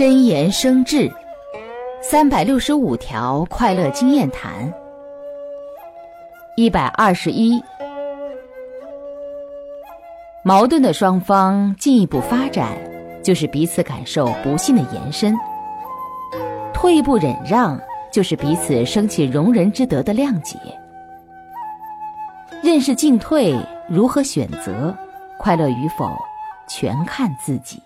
真言生智三百六十五条快乐经验谈一百二十一。矛盾的双方进一步发展就是彼此感受不幸的延伸退一步忍让就是彼此升起容人之德的谅解。认识进退如何选择快乐与否全看自己